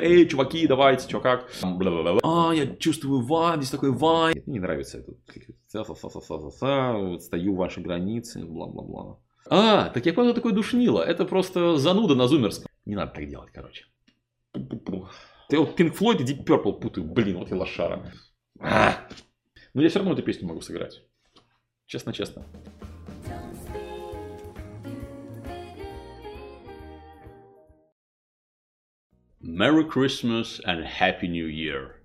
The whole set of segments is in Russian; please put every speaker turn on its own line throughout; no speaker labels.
Эй, чуваки, давайте, чё как? А, я чувствую вайн, здесь такой вайн. Мне не нравится это. Вот стою в вашей границе, бла-бла-бла. А, так я понял, такой душнило. Это просто зануда на зумерском. Не надо так делать, короче. Ты вот Pink Floyd и Deep Purple путаю. Блин, вот и лошара. А! Но я все равно эту песню могу сыграть. Честно-честно. Merry Christmas and Happy New Year.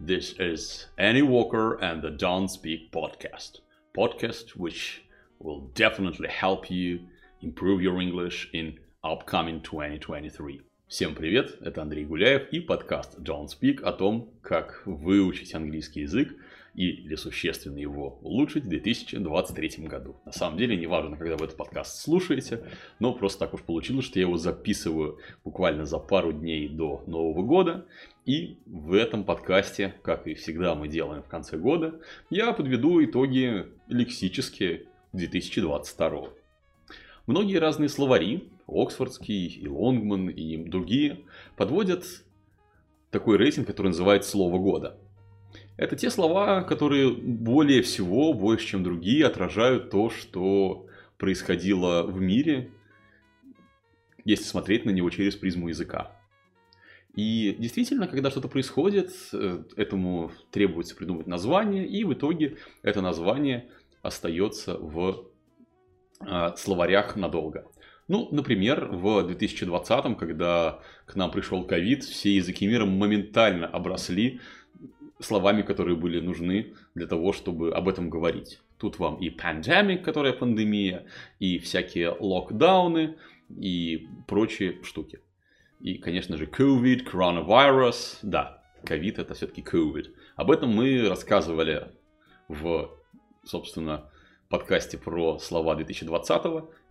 This is Annie Walker and the Don't Speak podcast. Podcast which will definitely help you improve your English in upcoming 2023. Всем привет, это Андрей Гуляев и подкаст Don't Speak о том, как выучить английский язык или существенно его улучшить в 2023 году. На самом деле, не важно, когда вы этот подкаст слушаете, но просто так уж получилось, что я его записываю буквально за пару дней до Нового года. И в этом подкасте, как и всегда мы делаем в конце года, я подведу итоги лексические 2022. Многие разные словари Оксфордский и Лонгман и другие подводят такой рейтинг, который называется «Слово года». Это те слова, которые более всего, больше чем другие, отражают то, что происходило в мире, если смотреть на него через призму языка. И действительно, когда что-то происходит, э, этому требуется придумать название, и в итоге это название остается в а, словарях надолго. Ну, например, в 2020, когда к нам пришел ковид, все языки мира моментально обросли словами, которые были нужны для того, чтобы об этом говорить. Тут вам и pandemic, которая пандемия, и всякие локдауны, и прочие штуки. И, конечно же, COVID, coronavirus. Да, ковид это все-таки COVID. Об этом мы рассказывали в, собственно, подкасте про слова 2020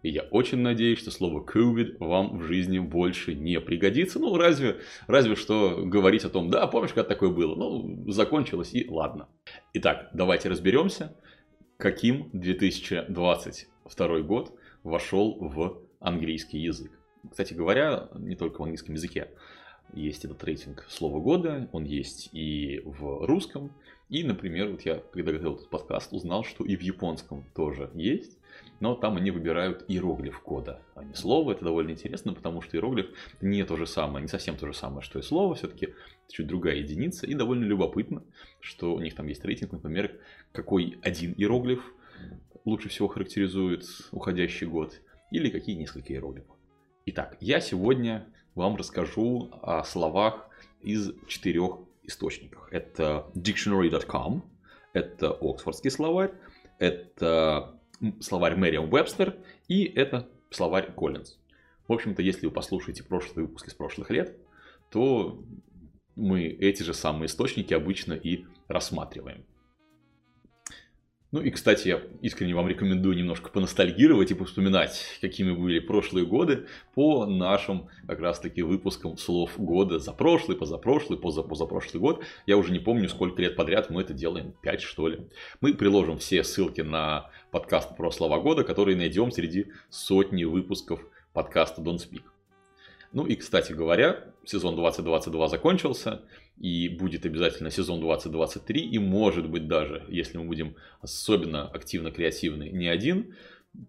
и я очень надеюсь, что слово COVID вам в жизни больше не пригодится. Ну, разве, разве что говорить о том, да, помнишь, как такое было? Ну, закончилось и ладно. Итак, давайте разберемся, каким 2022 год вошел в английский язык. Кстати говоря, не только в английском языке есть этот рейтинг слова года, он есть и в русском, и, например, вот я, когда готовил этот подкаст, узнал, что и в японском тоже есть но там они выбирают иероглиф кода, а не слово. Это довольно интересно, потому что иероглиф не то же самое, не совсем то же самое, что и слово, все-таки чуть другая единица. И довольно любопытно, что у них там есть рейтинг, например, какой один иероглиф лучше всего характеризует уходящий год, или какие несколько иероглифов. Итак, я сегодня вам расскажу о словах из четырех источников. Это dictionary.com, это Оксфордский словарь, это словарь Мэриам Вебстер и это словарь Коллинз. В общем-то, если вы послушаете прошлые выпуски с прошлых лет, то мы эти же самые источники обычно и рассматриваем. Ну и, кстати, я искренне вам рекомендую немножко поностальгировать и вспоминать, какими были прошлые годы по нашим как раз-таки выпускам слов года за прошлый, позапрошлый, позапозапрошлый год. Я уже не помню, сколько лет подряд мы это делаем, 5 что ли. Мы приложим все ссылки на подкаст про слова года, который найдем среди сотни выпусков подкаста Don't Speak. Ну и, кстати говоря, сезон 2022 закончился, и будет обязательно сезон 2023, и может быть даже, если мы будем особенно активно креативны, не один.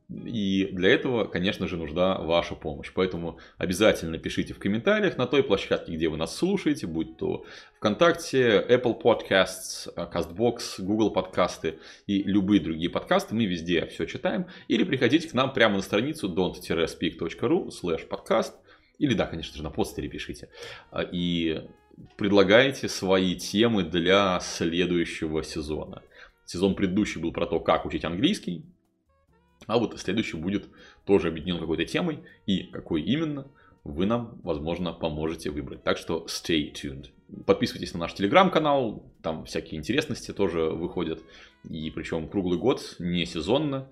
И для этого, конечно же, нужна ваша помощь. Поэтому обязательно пишите в комментариях на той площадке, где вы нас слушаете, будь то ВКонтакте, Apple Podcasts, CastBox, Google подкасты и любые другие подкасты. Мы везде все читаем. Или приходите к нам прямо на страницу don't-speak.ru slash podcast. Или да, конечно же, на постере пишите. И предлагаете свои темы для следующего сезона. Сезон предыдущий был про то, как учить английский, а вот следующий будет тоже объединен какой-то темой, и какой именно, вы нам, возможно, поможете выбрать. Так что stay tuned. Подписывайтесь на наш телеграм-канал, там всякие интересности тоже выходят, и причем круглый год, не сезонно.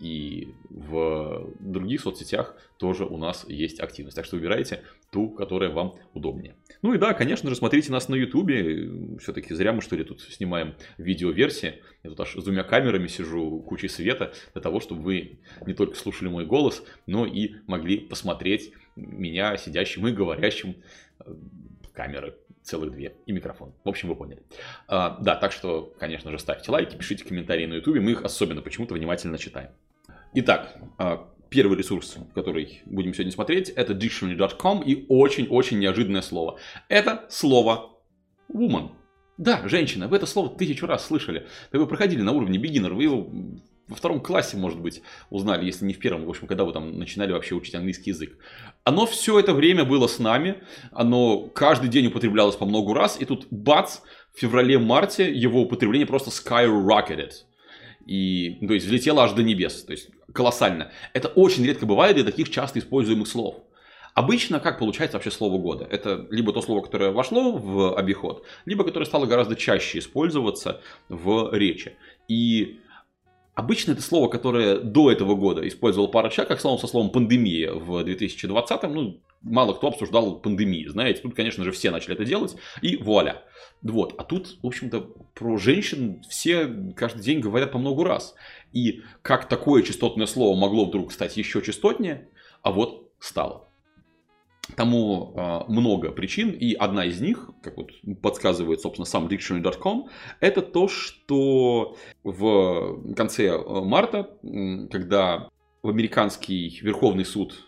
И в других соцсетях тоже у нас есть активность. Так что выбирайте ту, которая вам удобнее. Ну и да, конечно же, смотрите нас на Ютубе. Все-таки зря мы что ли тут снимаем видеоверсии. Я тут аж с двумя камерами сижу, кучей света, для того, чтобы вы не только слушали мой голос, но и могли посмотреть меня сидящим и говорящим камеры целых две и микрофон. В общем, вы поняли. А, да, так что, конечно же, ставьте лайки, пишите комментарии на ютубе, мы их особенно почему-то внимательно читаем. Итак, а, первый ресурс, который будем сегодня смотреть, это dictionary.com и очень-очень неожиданное слово. Это слово woman. Да, женщина, вы это слово тысячу раз слышали. Да вы проходили на уровне beginner, вы его во втором классе, может быть, узнали, если не в первом, в общем, когда вы там начинали вообще учить английский язык. Оно все это время было с нами, оно каждый день употреблялось по много раз, и тут бац, в феврале-марте его употребление просто skyrocketed. И, то есть, взлетело аж до небес, то есть, колоссально. Это очень редко бывает для таких часто используемых слов. Обычно как получается вообще слово года? Это либо то слово, которое вошло в обиход, либо которое стало гораздо чаще использоваться в речи. И Обычно это слово, которое до этого года использовал пара человек, как слово со словом пандемия в 2020, ну, мало кто обсуждал пандемию, знаете, тут, конечно же, все начали это делать, и вуаля. Вот, а тут, в общем-то, про женщин все каждый день говорят по много раз. И как такое частотное слово могло вдруг стать еще частотнее, а вот стало. Тому э, много причин, и одна из них, как вот подсказывает, собственно, сам dictionary.com, это то, что в конце э, марта, когда в американский Верховный суд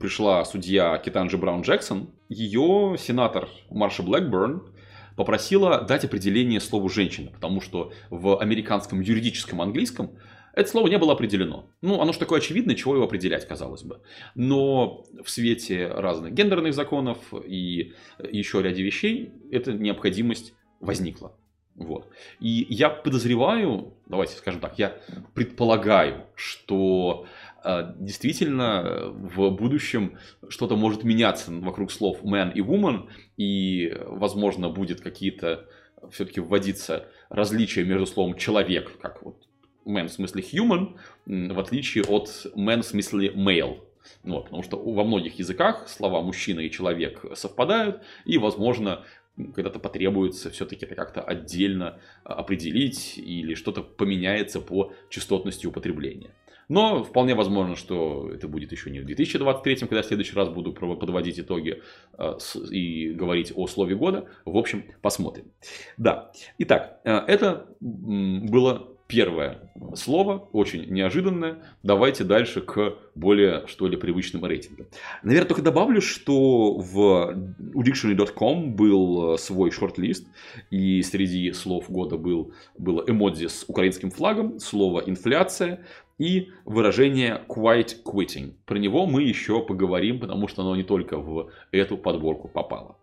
пришла судья Китанджи Браун Джексон, ее сенатор Марша Блэкберн попросила дать определение слову «женщина», потому что в американском юридическом английском это слово не было определено. Ну, оно же такое очевидное, чего его определять, казалось бы. Но в свете разных гендерных законов и еще ряде вещей эта необходимость возникла. Вот. И я подозреваю, давайте скажем так, я предполагаю, что э, действительно в будущем что-то может меняться вокруг слов man и woman, и, возможно, будет какие-то все-таки вводиться различия между словом человек, как вот man в смысле human, в отличие от man в смысле male. Вот, потому что во многих языках слова мужчина и человек совпадают, и, возможно, когда-то потребуется все-таки это как-то отдельно а, определить или что-то поменяется по частотности употребления. Но вполне возможно, что это будет еще не в 2023, когда в следующий раз буду подводить итоги а, и говорить о слове года. В общем, посмотрим. Да, итак, а, это было первое слово, очень неожиданное. Давайте дальше к более, что ли, привычным рейтингам. Наверное, только добавлю, что в, у Dictionary.com был э, свой шорт-лист, и среди слов года был, было эмодзи с украинским флагом, слово «инфляция», и выражение quite quitting. Про него мы еще поговорим, потому что оно не только в эту подборку попало.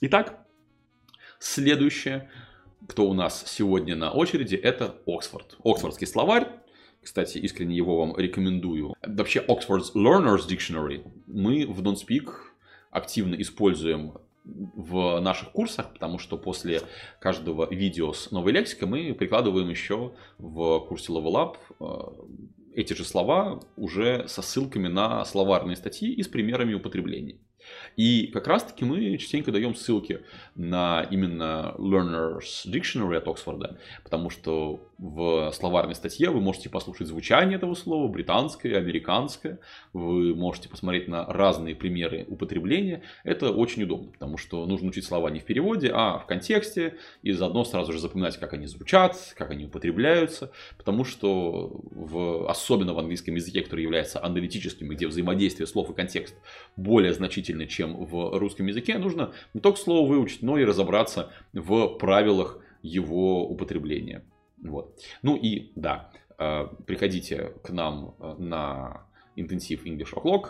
Итак, следующее кто у нас сегодня на очереди, это Оксфорд. Оксфордский словарь. Кстати, искренне его вам рекомендую. Вообще, Oxford's Learner's Dictionary мы в Don't Speak активно используем в наших курсах, потому что после каждого видео с новой лексикой мы прикладываем еще в курсе Level Up э, эти же слова уже со ссылками на словарные статьи и с примерами употребления. И как раз-таки мы частенько даем ссылки на именно Learner's Dictionary от Оксфорда, потому что в словарной статье вы можете послушать звучание этого слова, британское, американское, вы можете посмотреть на разные примеры употребления. Это очень удобно, потому что нужно учить слова не в переводе, а в контексте, и заодно сразу же запоминать, как они звучат, как они употребляются, потому что в, особенно в английском языке, который является аналитическим, где взаимодействие слов и контекст более значительны, чем в русском языке, нужно не только слово выучить, но и разобраться в правилах его употребления. Вот. Ну и да, э, приходите к нам э, на интенсив English O'Clock.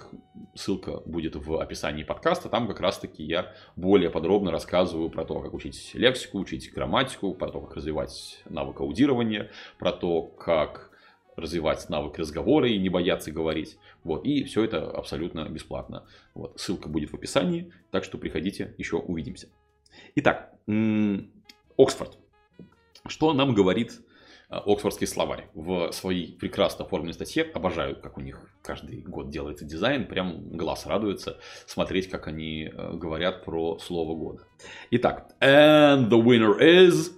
Ссылка будет в описании подкаста. Там как раз-таки я более подробно рассказываю про то, как учить лексику, учить грамматику, про то, как развивать навык аудирования, про то, как развивать навык разговора и не бояться говорить. Вот. И все это абсолютно бесплатно. Вот. Ссылка будет в описании, так что приходите, еще увидимся. Итак, Оксфорд. Что нам говорит э, Оксфордский словарь в своей прекрасно оформленной статье. Обожаю, как у них каждый год делается дизайн. Прям глаз радуется смотреть, как они э, говорят про слово года. Итак, and the winner is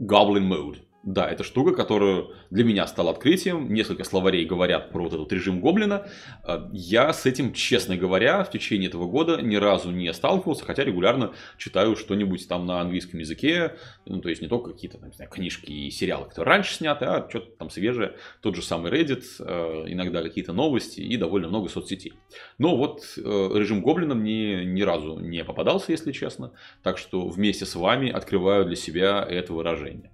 Goblin Mode. Да, это штука, которая для меня стала открытием. Несколько словарей говорят про вот этот режим Гоблина. А, я с этим, честно говоря, в течение этого года ни разу не сталкивался, хотя регулярно читаю что-нибудь там на английском языке. Ну, то есть не только какие-то там, знаю, книжки и сериалы, которые раньше сняты, а что-то там свежее. Тот же самый Reddit, а, иногда какие-то новости и довольно много соцсетей. Но вот э, режим Гоблина мне ни разу не попадался, если честно. Так что вместе с вами открываю для себя это выражение.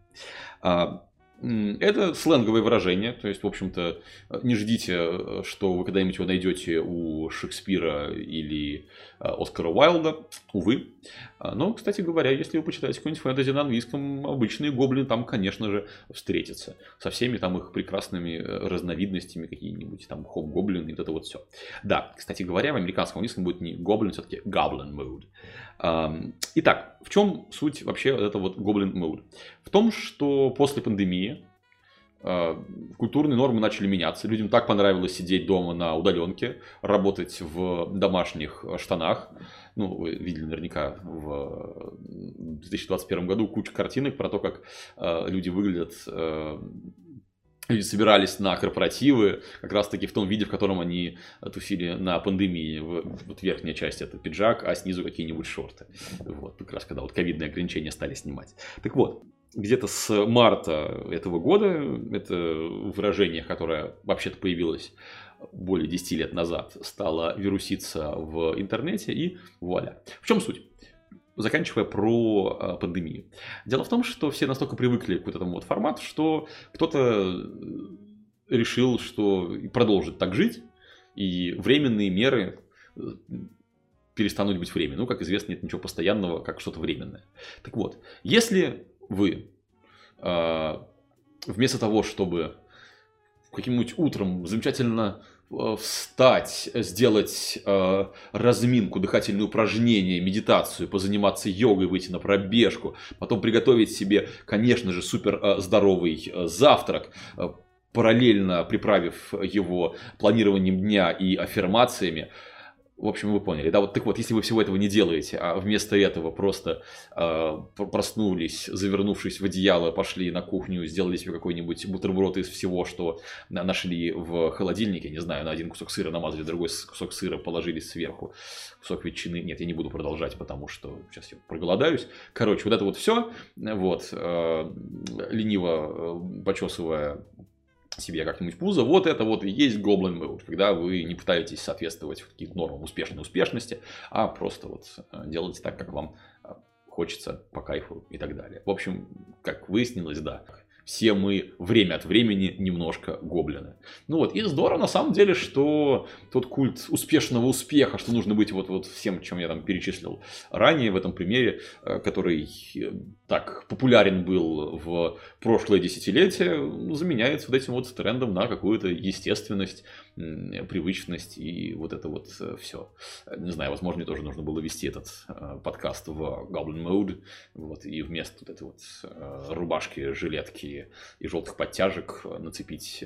А, это сленговое выражение, то есть, в общем-то, не ждите, что вы когда-нибудь его найдете у Шекспира или а, Оскара Уайлда, увы. А, но, кстати говоря, если вы почитаете какой-нибудь фэнтези на английском, обычные гоблины там, конечно же, встретятся. Со всеми там их прекрасными э, разновидностями, какие-нибудь там хоп-гоблин и вот это вот все. Да, кстати говоря, в американском английском будет не гоблин, все-таки goblin mode. Итак, в чем суть вообще этого вот Goblin Mode? В том, что после пандемии а, культурные нормы начали меняться. Людям так понравилось сидеть дома на удаленке, работать в домашних штанах. Ну, вы видели наверняка в 2021 году кучу картинок про то, как а, люди выглядят а, люди собирались на корпоративы, как раз таки в том виде, в котором они тусили на пандемии. Вот верхняя часть это пиджак, а снизу какие-нибудь шорты. Вот, как раз когда вот ковидные ограничения стали снимать. Так вот, где-то с марта этого года, это выражение, которое вообще-то появилось более 10 лет назад, стало вируситься в интернете и вуаля. В чем суть? Заканчивая про э, пандемию. Дело в том, что все настолько привыкли к вот этому вот формату, что кто-то э, решил, что продолжит так жить, и временные меры э, перестанут быть временными. Ну, как известно, нет ничего постоянного, как что-то временное. Так вот, если вы вместо того, чтобы каким-нибудь утром замечательно встать, сделать э, разминку, дыхательные упражнения, медитацию, позаниматься йогой, выйти на пробежку, потом приготовить себе, конечно же, супер э, здоровый э, завтрак, э, параллельно приправив его планированием дня и аффирмациями, в общем, вы поняли, да, вот так вот, если вы всего этого не делаете, а вместо этого просто э, проснулись, завернувшись в одеяло, пошли на кухню, сделали себе какой-нибудь бутерброд из всего, что нашли в холодильнике, не знаю, на один кусок сыра намазали, другой кусок сыра положили сверху, кусок ветчины, нет, я не буду продолжать, потому что сейчас я проголодаюсь. Короче, вот это вот все, вот, э, лениво э, почесывая себе как-нибудь пузо. Вот это вот и есть Goblin Mode, когда вы не пытаетесь соответствовать каким-то нормам успешной успешности, а просто вот э, делаете так, как вам э, хочется по кайфу и так далее. В общем, как выяснилось, да, все мы время от времени немножко гоблины. Ну вот, и здорово на самом деле, что тот культ успешного успеха, что нужно быть вот, вот всем, чем я там перечислил ранее в этом примере, э, который так популярен был в прошлое десятилетие, заменяется вот этим вот трендом на какую-то естественность, привычность и вот это вот э, все. Не знаю, возможно, мне тоже нужно было вести этот э, подкаст в Goblin Mode, вот, и вместо вот этой вот э, рубашки, жилетки и желтых подтяжек нацепить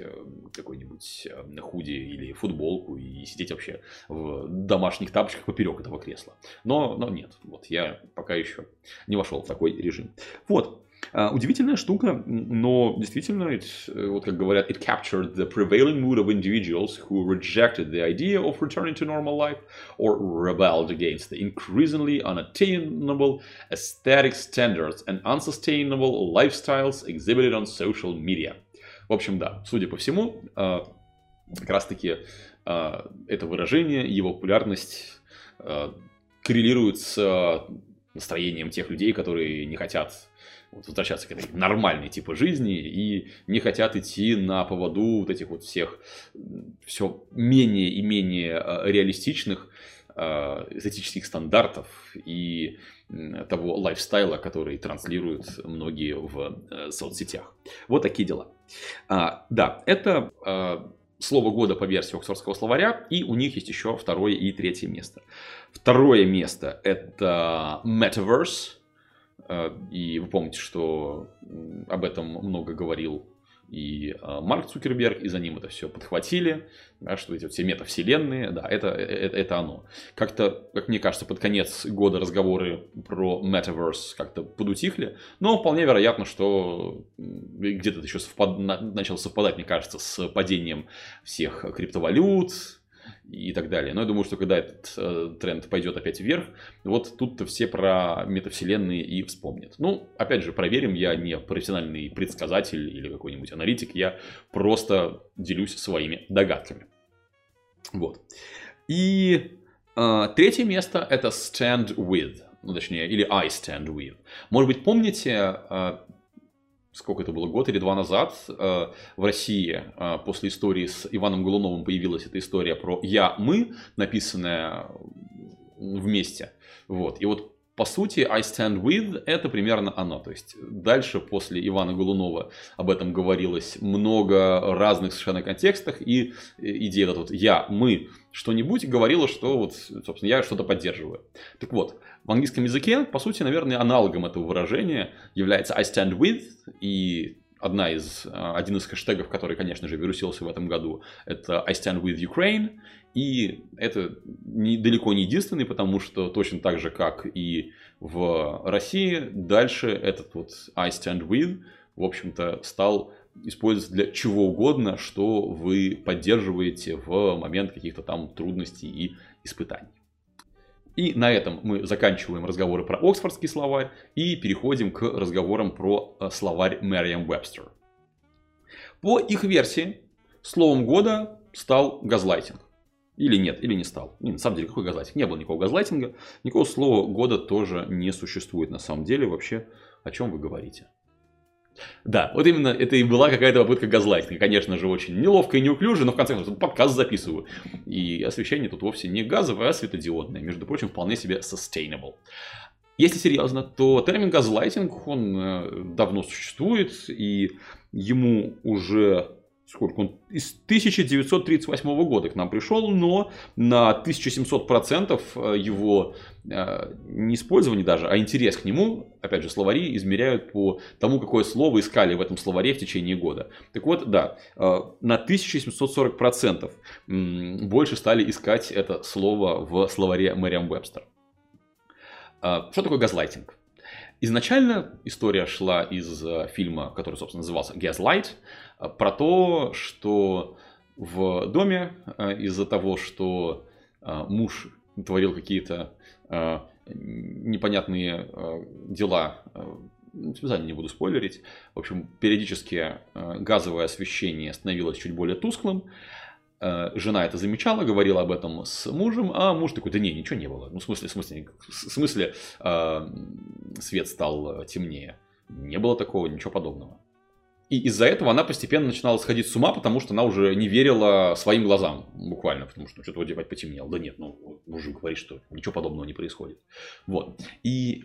какой-нибудь худи или футболку и сидеть вообще в домашних тапочках поперек этого кресла. Но, но нет, вот я пока еще не вошел в такой режим. Вот, Uh, удивительная штука, но действительно, it, э, вот как говорят, it captured the prevailing mood of individuals who rejected the idea of returning to normal life or rebelled against the increasingly unattainable aesthetic standards and unsustainable lifestyles exhibited on social media. В общем, да, судя по всему, uh, как раз-таки uh, это выражение, его популярность коррелирует с настроением тех людей, которые не хотят вот, возвращаться к этой нормальной типа жизни и не хотят идти на поводу вот этих вот всех все менее и менее э, реалистичных э, эстетических стандартов и того лайфстайла, который транслируют многие в э, соцсетях. Вот такие дела. А, да, это слово года по версии Оксфордского словаря, и у них есть еще второе и третье место. Второе место это Metaverse, Э, и вы помните, что об этом много говорил и э, Марк Цукерберг, и за ним это все подхватили, да, что эти вот все метавселенные, да, это, это, это оно. Как-то, как мне кажется, под конец года разговоры про Metaverse как-то подутихли, но вполне вероятно, что где-то это еще совпад... начало совпадать, мне кажется, с падением всех криптовалют, и так далее. Но я думаю, что когда этот э, тренд пойдет опять вверх, вот тут-то все про метавселенные и вспомнят. Ну, опять же, проверим, я не профессиональный предсказатель или какой-нибудь аналитик, я просто делюсь своими догадками. Вот. И э, третье место это stand with, ну точнее, или I stand with. Может быть, помните, э, сколько это было, год или два назад э, в России э, после истории с Иваном Голуновым появилась эта история про «я, мы», написанная вместе. Вот. И вот по сути, I stand with это примерно оно. То есть дальше после Ивана Голунова об этом говорилось много разных совершенно контекстах. И идея вот, вот я, мы, что-нибудь говорила, что вот, собственно, я что-то поддерживаю. Так вот, в английском языке, по сути, наверное, аналогом этого выражения является I stand with, и одна из, а, один из хэштегов, который, конечно же, вирусился в этом году, это I stand with Ukraine, и это не, далеко не единственный, потому что точно так же, как и в России, дальше этот вот I stand with, в общем-то, стал использоваться для чего угодно, что вы поддерживаете в момент каких-то там трудностей и испытаний. И на этом мы заканчиваем разговоры про Оксфордский словарь и переходим к разговорам про э, словарь Merriam-Webster. По их версии, словом года стал газлайтинг. Или нет, или не стал. Не, на самом деле, какой газлайтинг? Не было никакого газлайтинга. Никакого слова года тоже не существует на самом деле. Вообще, о чем вы говорите? Да, вот именно это и была какая-то попытка газлайтинга. Конечно же, очень неловко и неуклюже, но в конце концов подкаст записываю. И освещение тут вовсе не газовое, а светодиодное. Между прочим, вполне себе sustainable. Если серьезно, то термин газлайтинг, он э, давно существует, и ему уже сколько он, из 1938 года к нам пришел, но на 1700% э, его э, не использование даже, а интерес к нему, опять же, словари измеряют по тому, какое слово искали в этом словаре в течение года. Так вот, да, э, на 1740% больше стали искать это слово в словаре Мэриам Вебстер. Что такое газлайтинг? Изначально история шла из фильма, который, собственно, назывался Gaslight, про то, что в доме э, из-за того, что э, муж творил какие-то э, непонятные дела, специально не буду спойлерить, в общем, периодически газовое освещение становилось чуть более тусклым, жена это замечала, говорила об этом с мужем, а муж такой, да не, ничего не было. Ну, в смысле, в смысле, в смысле свет стал темнее. Не было такого, ничего подобного. И из-за этого она постепенно начинала сходить с ума, потому что она уже не верила своим глазам, буквально, потому что что-то вроде потемнело. Да нет, ну, мужик говорит, что ничего подобного не происходит. Вот. И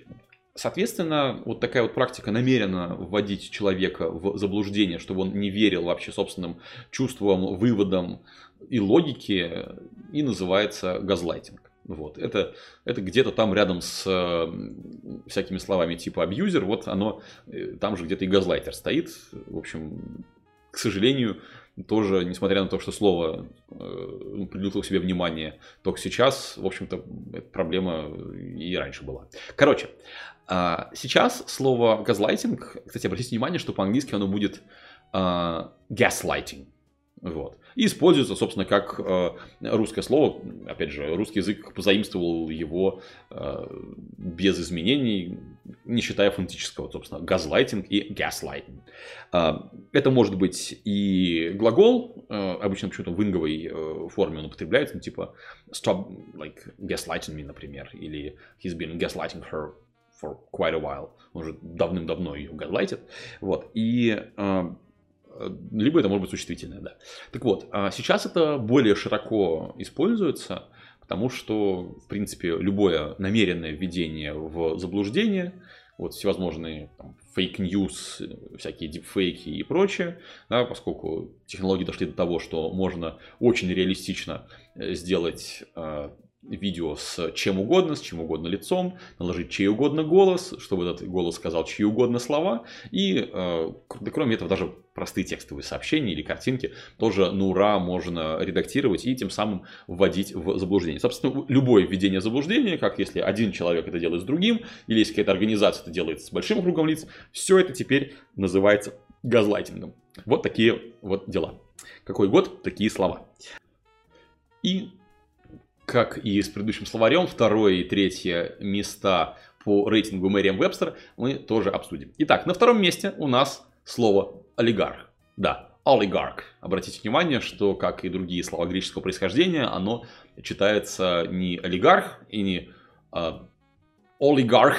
Соответственно, вот такая вот практика намеренно вводить человека в заблуждение, чтобы он не верил вообще собственным чувствам, выводам и логике, и называется газлайтинг. Вот. Это, это где-то там рядом с э, всякими словами типа абьюзер, вот оно, э, там же где-то и газлайтер стоит. В общем, к сожалению, тоже, несмотря на то, что слово э, привлекло к себе внимание только сейчас, в общем-то, эта проблема и раньше была. Короче, э, сейчас слово газлайтинг, кстати, обратите внимание, что по-английски оно будет э, gaslighting. Вот. И используется, собственно, как э, русское слово. Опять же, русский язык позаимствовал его э, без изменений, не считая фонетического, собственно, газлайтинг и gaslighting. Э, это может быть и глагол, обычно почему-то в инговой форме он употребляется, ну, типа stop like gaslighting me, например, или he's been gaslighting her for quite a while. Он уже давным-давно ее газлайтит. Вот. И Э, либо это может быть существительное, да. Так вот, а сейчас это более широко используется, потому что, в принципе, любое намеренное введение в заблуждение, вот всевозможные fake news, всякие дипфейки и прочее, да, поскольку технологии дошли до того, что можно очень реалистично э, сделать э, видео с чем угодно, с чем угодно лицом, наложить чей угодно голос, чтобы этот голос сказал чьи угодно слова. И, э, кроме этого, даже простые текстовые сообщения или картинки тоже на ура можно редактировать и тем самым вводить в заблуждение. Собственно, любое введение заблуждения, как если один человек это делает с другим, или если какая-то организация это делает с большим кругом лиц, все это теперь называется газлайтингом. Вот такие вот дела. Какой год, такие слова. И как и с предыдущим словарем, второе и третье места по рейтингу Мэриам Вебстер мы тоже обсудим. Итак, на втором месте у нас слово олигарх. Да, олигарх. Обратите внимание, что, как и другие слова греческого происхождения, оно читается не олигарх и не э, олигарх,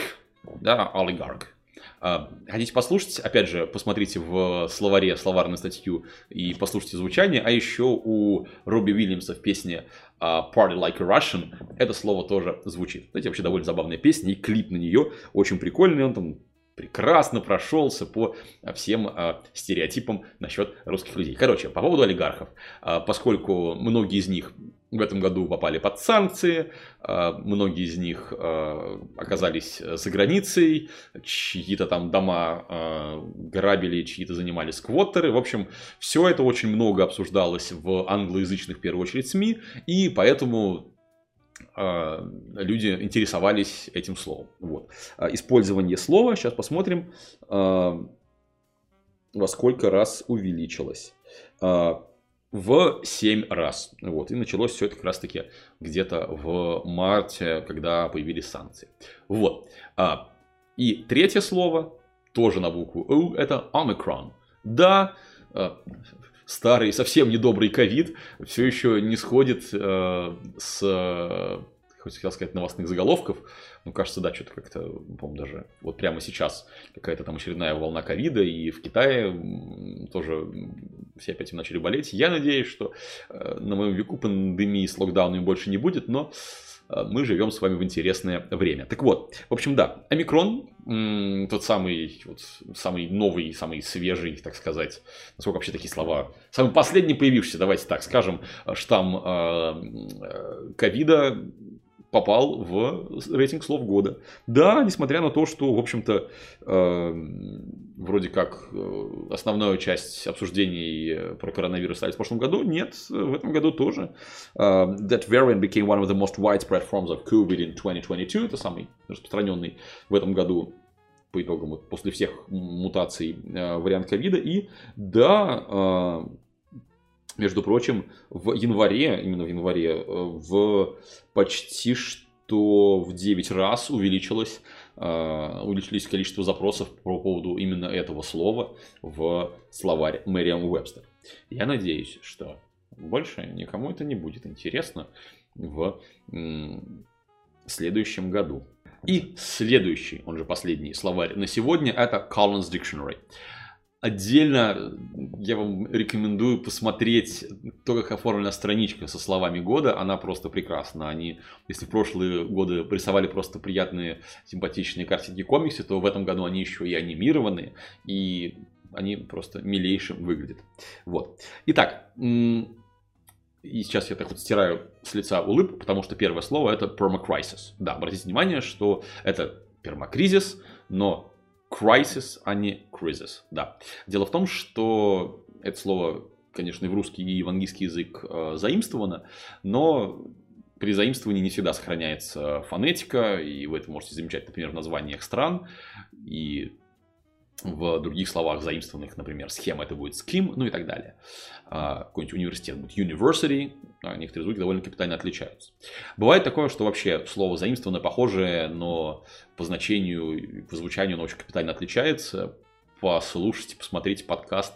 да, олигарх. А, хотите послушать? Опять же, посмотрите в словаре словарную статью и послушайте звучание. А еще у Робби Уильямса в песне а, Party Like a Russian это слово тоже звучит. Знаете, вообще довольно забавная песня и клип на нее очень прикольный. Он там прекрасно прошелся по всем э, стереотипам насчет русских людей. Короче, по поводу олигархов. Поскольку многие из них в этом году попали под санкции, э, многие из них э, оказались за границей, чьи-то там дома э, грабили, чьи-то занимали сквоттеры. В общем, все это очень много обсуждалось в англоязычных, в первую очередь, СМИ, и поэтому а, люди интересовались этим словом. Вот. А, использование слова, сейчас посмотрим, а, во сколько раз увеличилось. В 7 раз. Вот. И началось все это как раз таки где-то в марте, когда появились санкции. Вот. И третье слово, тоже на букву У, это омикрон. Да, старый, совсем недобрый ковид все еще не сходит э, с, хоть хотел сказать, новостных заголовков. Ну, кажется, да, что-то как-то, по-моему, даже вот прямо сейчас какая-то там очередная волна ковида, и в Китае тоже все опять начали болеть. Я надеюсь, что э, на моем веку пандемии с локдаунами больше не будет, но Э, мы живем с вами в интересное время. Так вот, в общем, да, омикрон, тот самый, вот, самый новый, самый свежий, так сказать, насколько вообще такие слова, самый последний появившийся, давайте так скажем, штамм э, э, ковида попал в рейтинг слов года. Да, несмотря на то, что, в общем-то, э, вроде как э, основную часть обсуждений про коронавирус стали в прошлом году, нет, в этом году тоже. Uh, that variant became one of the most widespread forms of COVID in 2022. Это самый распространенный в этом году по итогам после всех мутаций э, вариант ковида. И да, э, между прочим, в январе, именно в январе, э, в почти что в 9 раз увеличилось, э, увеличились количество запросов по поводу именно этого слова в словарь Мэриам Уэбстер. Я надеюсь, что больше никому это не будет интересно в следующем году. И следующий, он же последний словарь на сегодня, это Collins Dictionary. Отдельно я вам рекомендую посмотреть то, как оформлена страничка со словами года. Она просто прекрасна. Они, если в прошлые годы рисовали просто приятные, симпатичные картинки комиксы, то в этом году они еще и анимированные. И они просто милейшим выглядят. Вот. Итак, и сейчас я так вот стираю с лица улыбку, потому что первое слово это permacrisis. Да, обратите внимание, что это пермакризис, но crisis, а не crisis. Да. Дело в том, что это слово, конечно, и в русский, и в английский язык э, заимствовано, но при заимствовании не всегда сохраняется фонетика, и вы это можете замечать, например, в названиях стран, и в других словах заимствованных, например, схема это будет scheme, ну и так далее. А, какой-нибудь университет будет university, а некоторые звуки довольно капитально отличаются. Бывает такое, что вообще слово заимствованное похожее, но по значению, по звучанию оно очень капитально отличается. Послушайте, посмотрите подкаст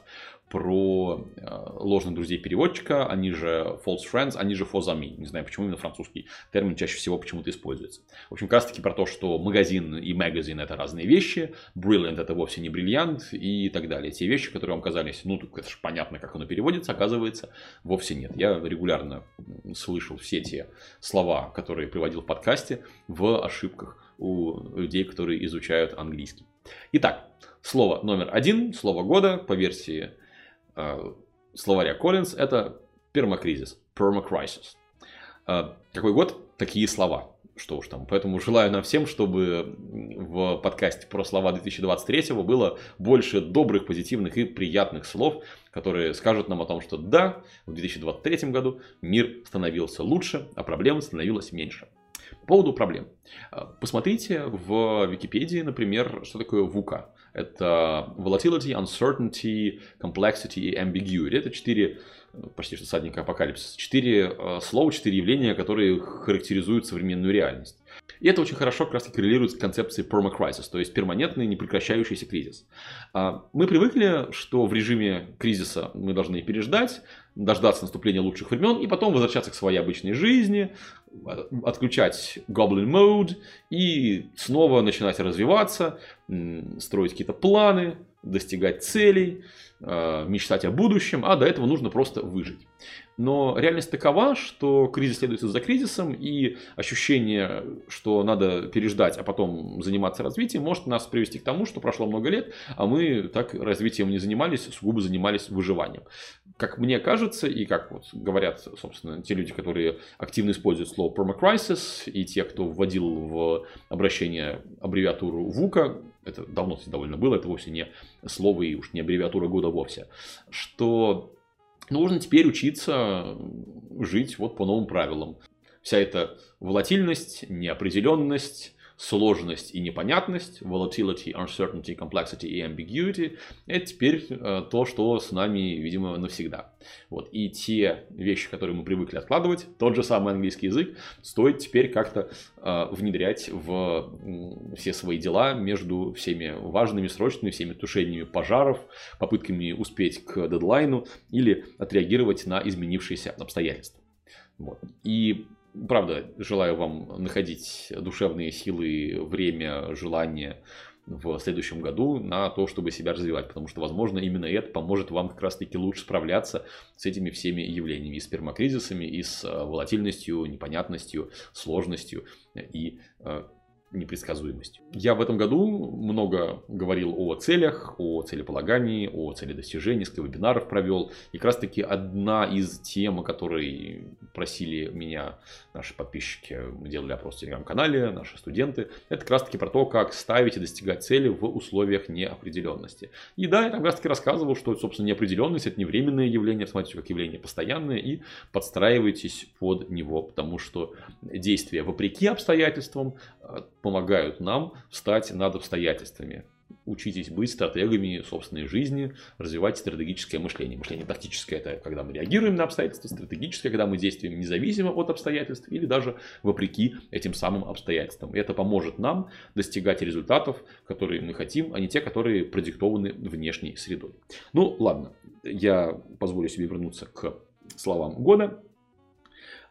про э, ложных друзей переводчика, они же false friends, они же for Не знаю, почему именно французский термин чаще всего почему-то используется. В общем, как раз таки про то, что магазин и магазин это разные вещи, brilliant это вовсе не бриллиант и так далее. Те вещи, которые вам казались, ну, это же понятно, как оно переводится, оказывается, вовсе нет. Я регулярно слышал все те слова, которые приводил в подкасте, в ошибках у людей, которые изучают английский. Итак, слово номер один, слово года по версии словаря Коллинз, это пермакризис, permacrisis. Э, какой год? такие слова. Что уж там. Поэтому желаю нам всем, чтобы в подкасте про слова 2023 было больше добрых, позитивных и приятных слов, которые скажут нам о том, что да, в 2023 году мир становился лучше, а проблем становилось меньше. По поводу проблем. Посмотрите в Википедии, например, что такое ВУКа. Это volatility, uncertainty, complexity и ambiguity. Это четыре почти что садника апокалипсиса. Четыре э, слова, четыре явления, которые характеризуют современную реальность. И это очень хорошо как раз и коррелирует с концепцией permacrisis, то есть перманентный непрекращающийся кризис. А, мы привыкли, что в режиме кризиса мы должны переждать, дождаться наступления лучших времен и потом возвращаться к своей обычной жизни, отключать Goblin Mode и снова начинать развиваться, строить какие-то планы, достигать целей, э, мечтать о будущем, а до этого нужно просто выжить. Но реальность такова, что кризис следует за кризисом, и ощущение, что надо переждать, а потом заниматься развитием, может нас привести к тому, что прошло много лет, а мы так развитием не занимались, сугубо занимались выживанием. Как мне кажется, и как вот говорят, собственно, те люди, которые активно используют слово permacrisis, и те, кто вводил в обращение аббревиатуру ВУКа, это давно довольно было, это вовсе не слово и уж не аббревиатура года вовсе, что нужно теперь учиться жить вот по новым правилам. Вся эта волатильность, неопределенность, сложность и непонятность, volatility, uncertainty, complexity и ambiguity, это теперь э, то, что с нами, видимо, навсегда. Вот. И те вещи, которые мы привыкли откладывать, тот же самый английский язык, стоит теперь как-то э, внедрять в все свои дела между всеми важными, срочными, всеми тушениями пожаров, попытками успеть к дедлайну или отреагировать на изменившиеся обстоятельства. Вот. И правда, желаю вам находить душевные силы, время, желание в следующем году на то, чтобы себя развивать, потому что, возможно, именно это поможет вам как раз-таки лучше справляться с этими всеми явлениями, и с пермакризисами, и с э, волатильностью, непонятностью, сложностью и непредсказуемостью. Я в этом году много говорил о целях, о целеполагании, о цели достижения, несколько вебинаров провел. И как раз таки одна из тем, о которой просили меня наши подписчики, мы делали опрос в телеграм-канале, наши студенты, это как раз таки про то, как ставить и достигать цели в условиях неопределенности. И да, я как раз таки рассказывал, что, собственно, неопределенность это не временное явление, смотрите, как явление постоянное, и подстраивайтесь под него, потому что действия вопреки обстоятельствам помогают нам встать над обстоятельствами. Учитесь быть стратегами собственной жизни, развивать стратегическое мышление. Мышление тактическое – это когда мы реагируем на обстоятельства, стратегическое – когда мы действуем независимо от обстоятельств или даже вопреки этим самым обстоятельствам. И это поможет нам достигать результатов, которые мы хотим, а не те, которые продиктованы внешней средой. Ну, ладно, я позволю себе вернуться к словам года.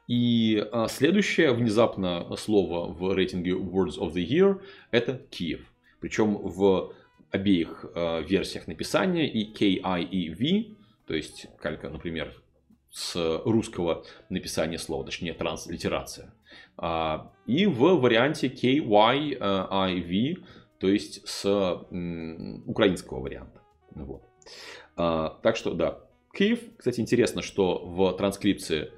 И а, следующее внезапно слово в рейтинге Words of the Year это Киев. Причем в обеих а, версиях написания и K, I и V, то есть, как, например, с русского написания слова, точнее транслитерация. А, и в варианте K, Y, I, V, то есть с украинского варианта. Вот. Так что, да, Киев. Кстати, интересно, что в транскрипции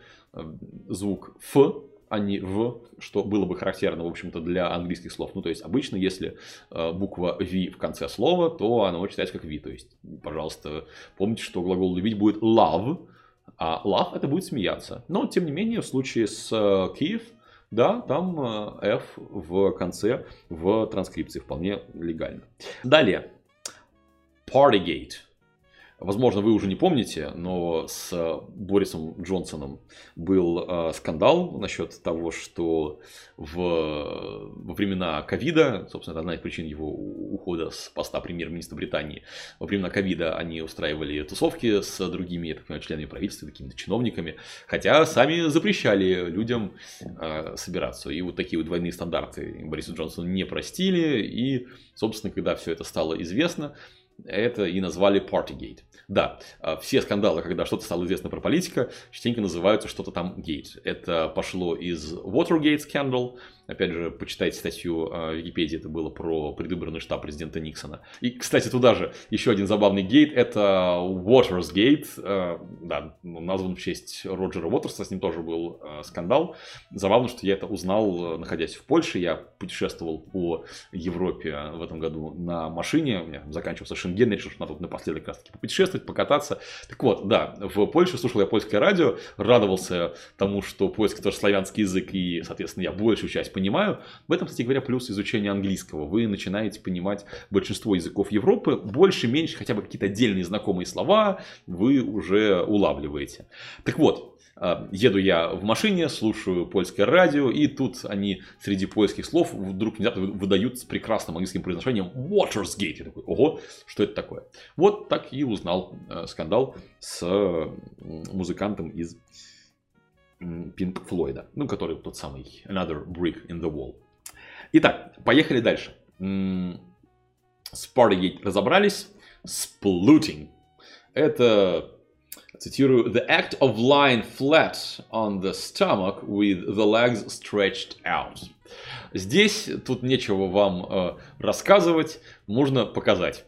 звук Ф, а не В, что было бы характерно, в общем-то, для английских слов. Ну, то есть, обычно, если э, буква V в конце слова, то оно читается как V. То есть, пожалуйста, помните, что глагол любить будет love, а love это будет смеяться. Но, тем не менее, в случае с э, Киев, да, там F в конце в транскрипции вполне легально. Далее. Partygate. Возможно, вы уже не помните, но с Борисом Джонсоном был э, скандал насчет того, что в, во времена ковида, собственно, это одна из причин его ухода с поста премьер-министра Британии, во времена ковида они устраивали тусовки с другими, я так понимаю, членами правительства, какими-то чиновниками, хотя сами запрещали людям э, собираться. И вот такие вот двойные стандарты Борису Джонсону не простили, и, собственно, когда все это стало известно, это и назвали Partygate. Да, а, все скандалы, когда что-то стало известно про политика, частенько называются что-то там гейт. Это пошло из Watergate scandal, Опять же, почитайте статью в Википедии, это было про предвыборный штаб президента Никсона. И, кстати, туда же еще один забавный гейт, это Watersgate, э, да, назван в честь Роджера Уотерса, с ним тоже был э, скандал. Забавно, что я это узнал, находясь в Польше, я путешествовал по Европе в этом году на машине, у меня заканчивался Шенген, я решил, что надо вот напоследок как таки попутешествовать, покататься. Так вот, да, в Польше слушал я польское радио, радовался тому, что польский тоже славянский язык, и, соответственно, я большую часть понимаю. В этом, кстати говоря, плюс изучения английского. Вы начинаете понимать большинство языков Европы, больше-меньше хотя бы какие-то отдельные знакомые слова вы уже улавливаете. Так вот, а, еду я в машине, слушаю польское радио, и тут они среди польских слов вдруг внезапно выдают с прекрасным английским произношением Watersgate. Я такой, ого, что это такое? Вот так и узнал э, скандал с музыкантом из Пинк Флойда, ну, который тот самый Another Brick in the Wall. Итак, поехали дальше. С Partygate разобрались. Splooting. Это, цитирую, the act of lying flat on the stomach with the legs stretched out. Здесь тут нечего вам э, рассказывать, можно показать.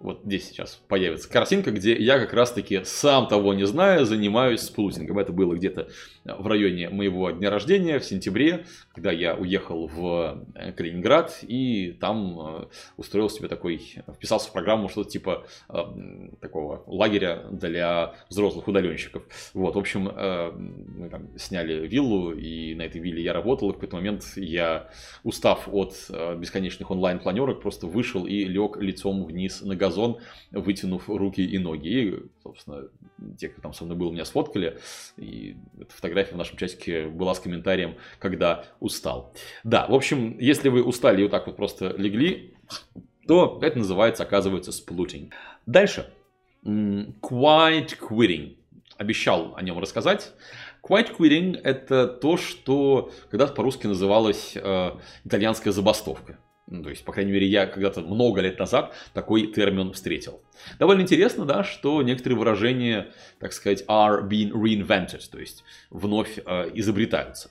Вот здесь сейчас появится картинка, где я как раз-таки, сам того не зная, занимаюсь сплутингом. Это было где-то в районе моего дня рождения, в сентябре, когда я уехал в э, Калининград и там э, устроил себе такой, вписался в программу что-то типа э, такого лагеря для взрослых удаленщиков. Вот, в общем, мы там сняли виллу, и на этой вилле я работал, и в какой-то момент я, устав от бесконечных онлайн-планерок, просто вышел и лег лицом вниз на газон газон, вытянув руки и ноги. И, собственно, те, кто там со мной был, меня сфоткали. И эта фотография в нашем чатике была с комментарием, когда устал. Да, в общем, если вы устали и вот так вот просто легли, то это называется, оказывается, сплутинг. Дальше. Quiet quitting. Обещал о нем рассказать. Quiet quitting – это то, что когда-то по-русски называлось э, итальянская забастовка. Ну, то есть, по крайней мере, я когда-то много лет назад такой термин встретил. Довольно интересно, да, что некоторые выражения, так сказать, are being reinvented, то есть вновь э, изобретаются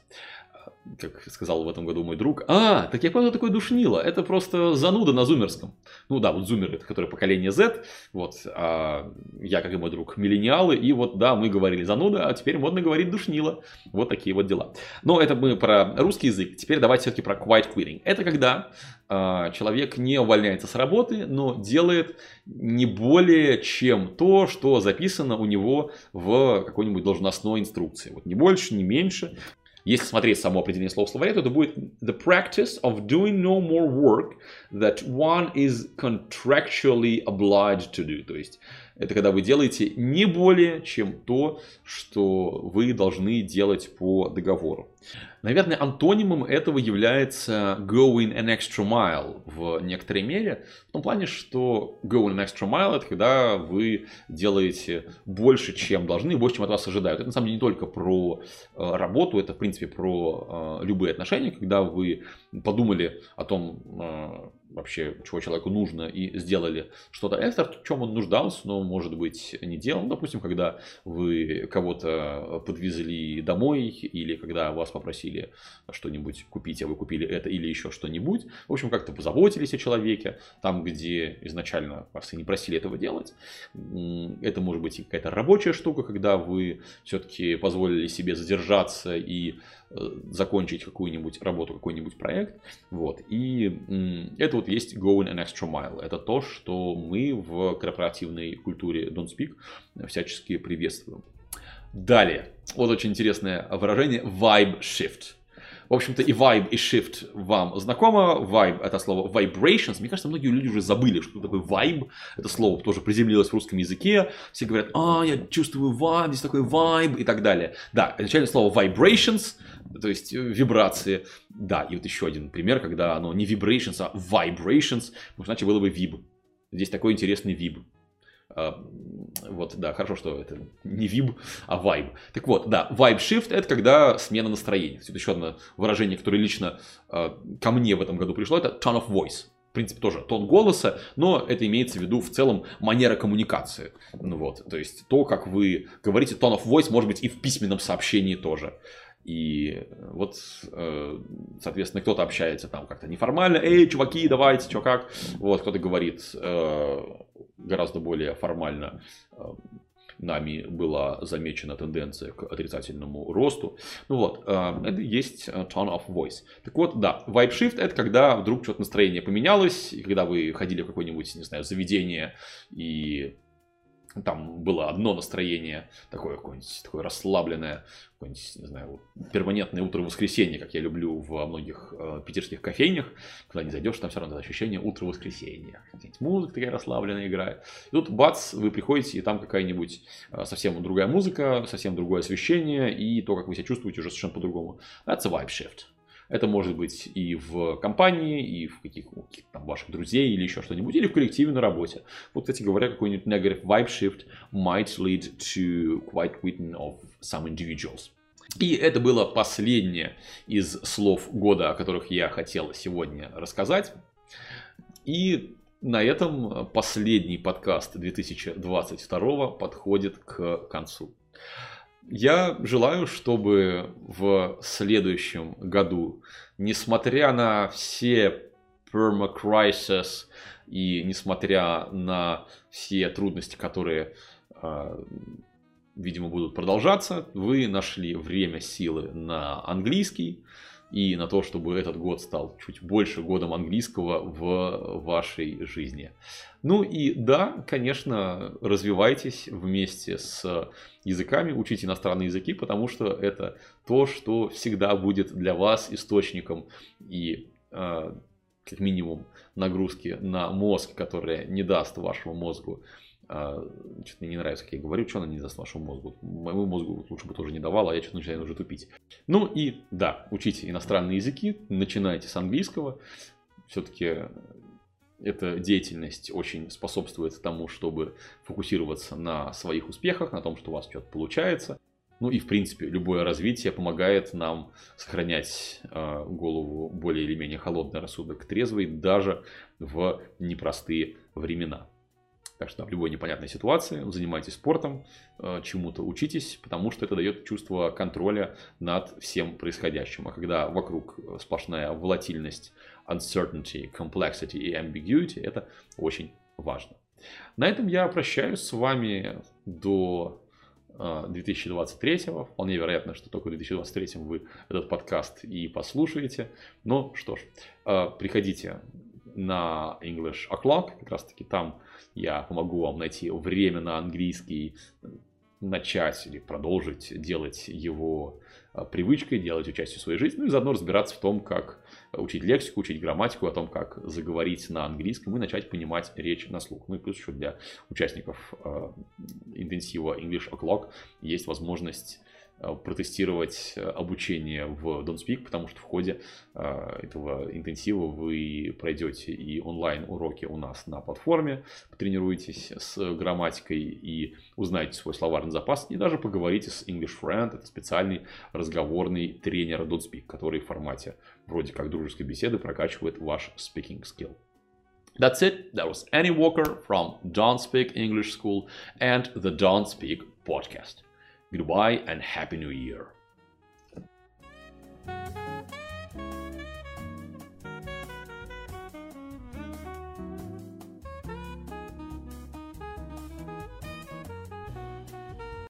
как сказал в этом году мой друг, а, так я понял, такой душнило, это просто зануда на зумерском. Ну да, вот зумеры, это которое поколение Z, вот, а я, как и мой друг, миллениалы, и вот, да, мы говорили зануда, а теперь модно говорить душнило. Вот такие вот дела. Но это мы про русский язык, теперь давайте все-таки про quiet quitting. Это когда а, человек не увольняется с работы, но делает не более чем то, что записано у него в какой-нибудь должностной инструкции. Вот не больше, не меньше. Если смотреть само определение слова в словаре, то это будет the practice of doing no more work that one is contractually obliged to do. То есть это когда вы делаете не более, чем то, что вы должны делать по договору. Наверное, антонимом этого является going an extra mile в некоторой мере. В том плане, что going an extra mile это когда вы делаете больше, чем должны, больше, чем от вас ожидают. Это на самом деле не только про э, работу, это в принципе про э, любые отношения, когда вы подумали о том, э, вообще, чего человеку нужно, и сделали что-то экстра, в чем он нуждался, но, может быть, не делал. Ну, допустим, когда вы кого-то подвезли домой, или когда вас попросили что-нибудь купить, а вы купили это, или еще что-нибудь. В общем, как-то позаботились о человеке, там, где изначально вас и не просили этого делать. Это может быть и какая-то рабочая штука, когда вы все-таки позволили себе задержаться и э, закончить какую-нибудь работу, какой-нибудь проект. Вот. И это вот есть going an extra mile. Это то, что мы в корпоративной культуре Don't Speak всячески приветствуем. Далее, вот очень интересное выражение vibe shift. В общем-то, и vibe, и shift вам знакомо. Vibe – это слово vibrations. Мне кажется, многие люди уже забыли, что такое vibe. Это слово тоже приземлилось в русском языке. Все говорят, а, я чувствую vibe, здесь такой vibe и так далее. Да, изначально слово vibrations, то есть вибрации. Да, и вот еще один пример, когда оно не vibrations, а vibrations, потому что иначе было бы vib. Здесь такой интересный vib. А, вот, да, хорошо, что это не виб, а вайб. Так вот, да, vibe shift это когда смена настроения. Это еще одно выражение, которое лично э, ко мне в этом году пришло, это tone of voice.
в принципе, тоже тон голоса, но это имеется в виду в целом манера коммуникации. Ну вот, то есть то, как вы говорите, tone of voice, может быть, и в письменном сообщении тоже. И вот, э, соответственно, кто-то общается там как-то неформально, эй, чуваки, давайте, что как. Вот, кто-то говорит э, гораздо более формально, э, нами была замечена тенденция к отрицательному росту. Ну вот, это есть tone of voice. Так вот, да, vibe shift это когда вдруг что-то настроение поменялось, и когда вы ходили в какое-нибудь, не знаю, заведение и там было одно настроение, такое какое-нибудь такое расслабленное, какое-нибудь, не знаю, перманентное утро воскресенья, как я люблю во многих э, питерских кофейнях, когда не зайдешь, там все равно ощущение утра воскресенья. Музыка такая расслабленная играет. И тут бац, вы приходите, и там какая-нибудь э, совсем другая музыка, совсем другое освещение, и то, как вы себя чувствуете, уже совершенно по-другому. That's a vibe shift. Это может быть и в компании, и в каких, у каких там ваших друзей, или еще что-нибудь, или в коллективе на работе. Вот, кстати говоря, какой-нибудь negative vibe shift might lead to quite quitting of some individuals. И это было последнее из слов года, о которых я хотел сегодня рассказать. И на этом последний подкаст 2022 подходит к концу. Я желаю, чтобы в следующем году, несмотря на все permacrisis и несмотря на все трудности, которые, а, видимо, будут продолжаться, вы нашли время, силы на английский, и на то, чтобы этот год стал чуть больше годом английского в вашей жизни. Ну и да, конечно, развивайтесь вместе с языками, учите иностранные языки, потому что это то, что всегда будет для вас источником и а, как минимум нагрузки на мозг, которая не даст вашему мозгу а, что-то мне не нравится, как я говорю, что она не даст вашему мозгу. Моему мозгу лучше бы тоже не давала, а я что-то начинаю уже тупить. Ну и да, учите иностранные языки, начинайте с английского. Все-таки эта деятельность очень способствует тому, чтобы фокусироваться на своих успехах, на том, что у вас что-то получается. Ну и, в принципе, любое развитие помогает нам сохранять э, голову более или менее холодный рассудок трезвый даже в непростые времена. Так что в любой непонятной ситуации занимайтесь спортом, э, чему-то учитесь, потому что это дает чувство контроля над всем происходящим. А когда вокруг сплошная волатильность, uncertainty, complexity и ambiguity, это очень важно. На этом я прощаюсь с вами до 2023. Э, Вполне вероятно, что только в 2023 вы этот подкаст и послушаете. Но что ж, э, приходите на English O'Clock, как раз таки там я помогу вам найти время на английский, начать или продолжить делать его а, привычкой, делать его частью своей жизни, ну и заодно разбираться в том, как учить лексику, учить грамматику, о том, как заговорить на английском и начать понимать речь на слух. Ну и плюс еще для участников э, интенсива English O'Clock есть возможность Э, протестировать э, обучение в Don't Speak, потому что в ходе э, этого интенсива вы пройдете и онлайн уроки у нас на платформе, потренируетесь с грамматикой и узнаете свой словарный запас, и даже поговорите с English Friend, это специальный разговорный тренер Don't Speak, который в формате вроде как дружеской беседы прокачивает ваш speaking skill. That's it. That was Annie Walker from Don't Speak English School and the Don't Speak podcast. Goodbye and Happy New Year.